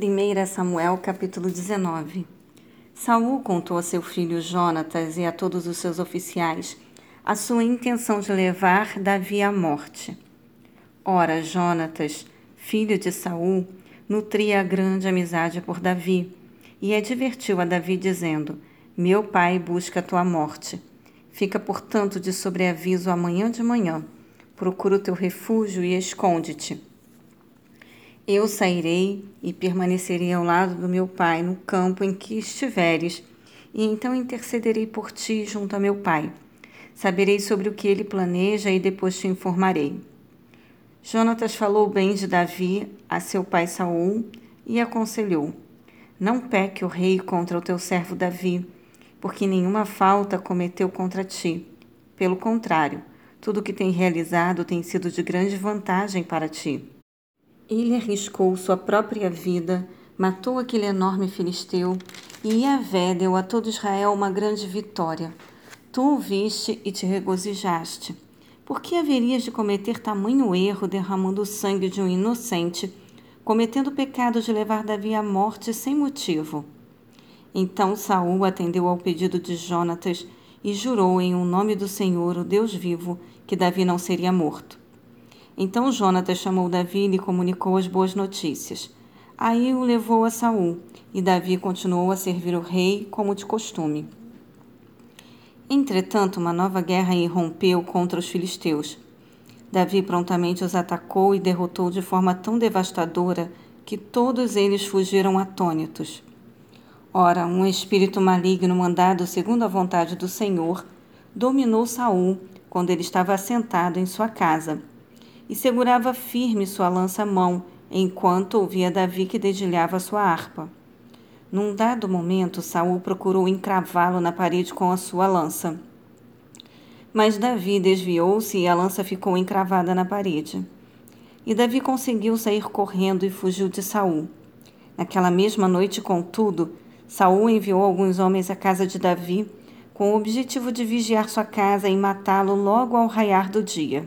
1 Samuel capítulo 19 Saul contou a seu filho Jonatas e a todos os seus oficiais a sua intenção de levar Davi à morte. Ora, Jonatas, filho de Saul, nutria grande amizade por Davi e advertiu a Davi dizendo: Meu pai busca a tua morte. Fica, portanto, de sobreaviso amanhã de manhã. Procura o teu refúgio e esconde-te. Eu sairei e permanecerei ao lado do meu pai no campo em que estiveres, e então intercederei por ti junto a meu pai. Saberei sobre o que ele planeja e depois te informarei. Jonatas falou bem de Davi a seu pai Saul e aconselhou: Não peque o rei contra o teu servo Davi, porque nenhuma falta cometeu contra ti. Pelo contrário, tudo o que tem realizado tem sido de grande vantagem para ti. Ele arriscou sua própria vida, matou aquele enorme filisteu, e Yahvé deu a todo Israel uma grande vitória. Tu o viste e te regozijaste. Por que haverias de cometer tamanho erro derramando o sangue de um inocente, cometendo o pecado de levar Davi à morte sem motivo? Então Saul atendeu ao pedido de Jonatas e jurou em um nome do Senhor, o Deus vivo, que Davi não seria morto. Então Jonatas chamou Davi e comunicou as boas notícias. Aí o levou a Saul, e Davi continuou a servir o rei como de costume. Entretanto, uma nova guerra irrompeu contra os filisteus. Davi prontamente os atacou e derrotou de forma tão devastadora que todos eles fugiram atônitos. Ora, um espírito maligno mandado segundo a vontade do Senhor dominou Saul quando ele estava assentado em sua casa e segurava firme sua lança-mão, enquanto ouvia Davi que dedilhava sua harpa. Num dado momento, Saul procurou encravá-lo na parede com a sua lança. Mas Davi desviou-se e a lança ficou encravada na parede. E Davi conseguiu sair correndo e fugiu de Saul. Naquela mesma noite, contudo, Saul enviou alguns homens à casa de Davi com o objetivo de vigiar sua casa e matá-lo logo ao raiar do dia.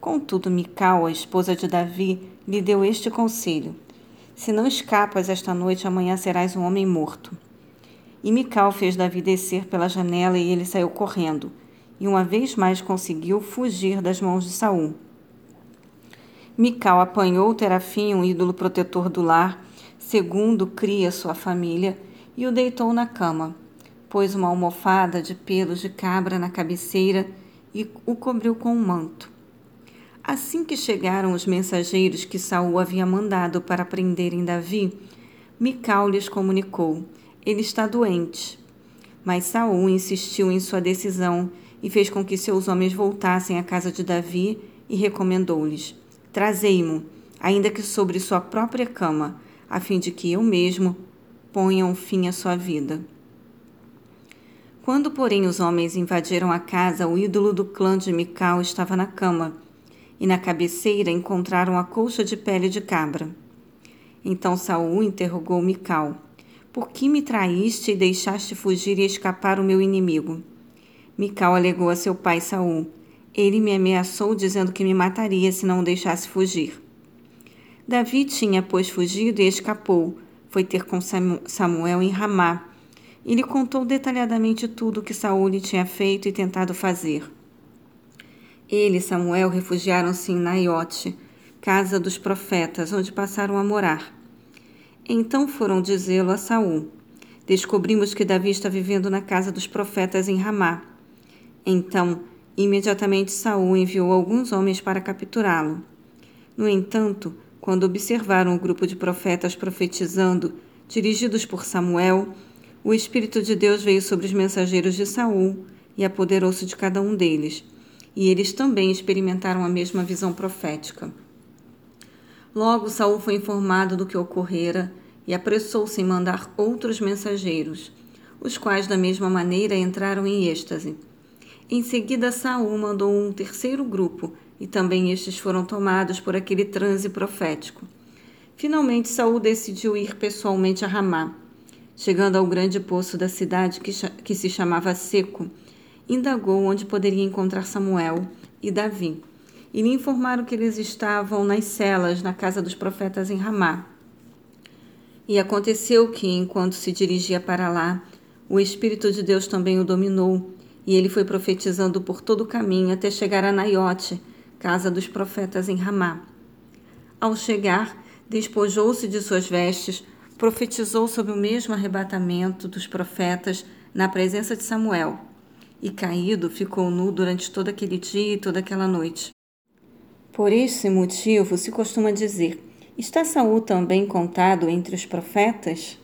Contudo, Mical, a esposa de Davi, lhe deu este conselho: Se não escapas esta noite, amanhã serás um homem morto. E Mical fez Davi descer pela janela e ele saiu correndo, e uma vez mais conseguiu fugir das mãos de Saul. Mical apanhou Terafim, um ídolo protetor do lar, segundo cria sua família, e o deitou na cama. Pôs uma almofada de pelos de cabra na cabeceira e o cobriu com um manto. Assim que chegaram os mensageiros que Saul havia mandado para prenderem Davi, Mical lhes comunicou: Ele está doente. Mas Saul insistiu em sua decisão e fez com que seus homens voltassem à casa de Davi e recomendou-lhes: Trazei-mo, ainda que sobre sua própria cama, a fim de que eu mesmo ponha um fim à sua vida. Quando, porém, os homens invadiram a casa, o ídolo do clã de Mical estava na cama e na cabeceira encontraram a colcha de pele de cabra. Então Saul interrogou Mical: Por que me traíste e deixaste fugir e escapar o meu inimigo? Mical alegou a seu pai Saul: Ele me ameaçou dizendo que me mataria se não o deixasse fugir. Davi tinha, pois, fugido e escapou. Foi ter com Samuel em Ramá e lhe contou detalhadamente tudo o que Saul lhe tinha feito e tentado fazer. Ele e Samuel refugiaram-se em Naiote, casa dos profetas, onde passaram a morar. Então foram dizê-lo a Saul. Descobrimos que Davi está vivendo na casa dos profetas em Ramá. Então, imediatamente Saul enviou alguns homens para capturá-lo. No entanto, quando observaram o grupo de profetas profetizando, dirigidos por Samuel, o espírito de Deus veio sobre os mensageiros de Saul e apoderou-se de cada um deles e eles também experimentaram a mesma visão profética. Logo Saul foi informado do que ocorrera e apressou-se em mandar outros mensageiros, os quais da mesma maneira entraram em êxtase. Em seguida Saul mandou um terceiro grupo, e também estes foram tomados por aquele transe profético. Finalmente Saul decidiu ir pessoalmente a Ramá. Chegando ao grande poço da cidade que, que se chamava Seco, indagou onde poderia encontrar Samuel e Davi, e lhe informaram que eles estavam nas celas na casa dos profetas em Ramá. E aconteceu que, enquanto se dirigia para lá, o Espírito de Deus também o dominou, e ele foi profetizando por todo o caminho até chegar a Naiote, casa dos profetas em Ramá. Ao chegar, despojou-se de suas vestes, profetizou sobre o mesmo arrebatamento dos profetas na presença de Samuel, e caído ficou nu durante todo aquele dia e toda aquela noite. Por este motivo se costuma dizer: Está Saul também contado entre os profetas?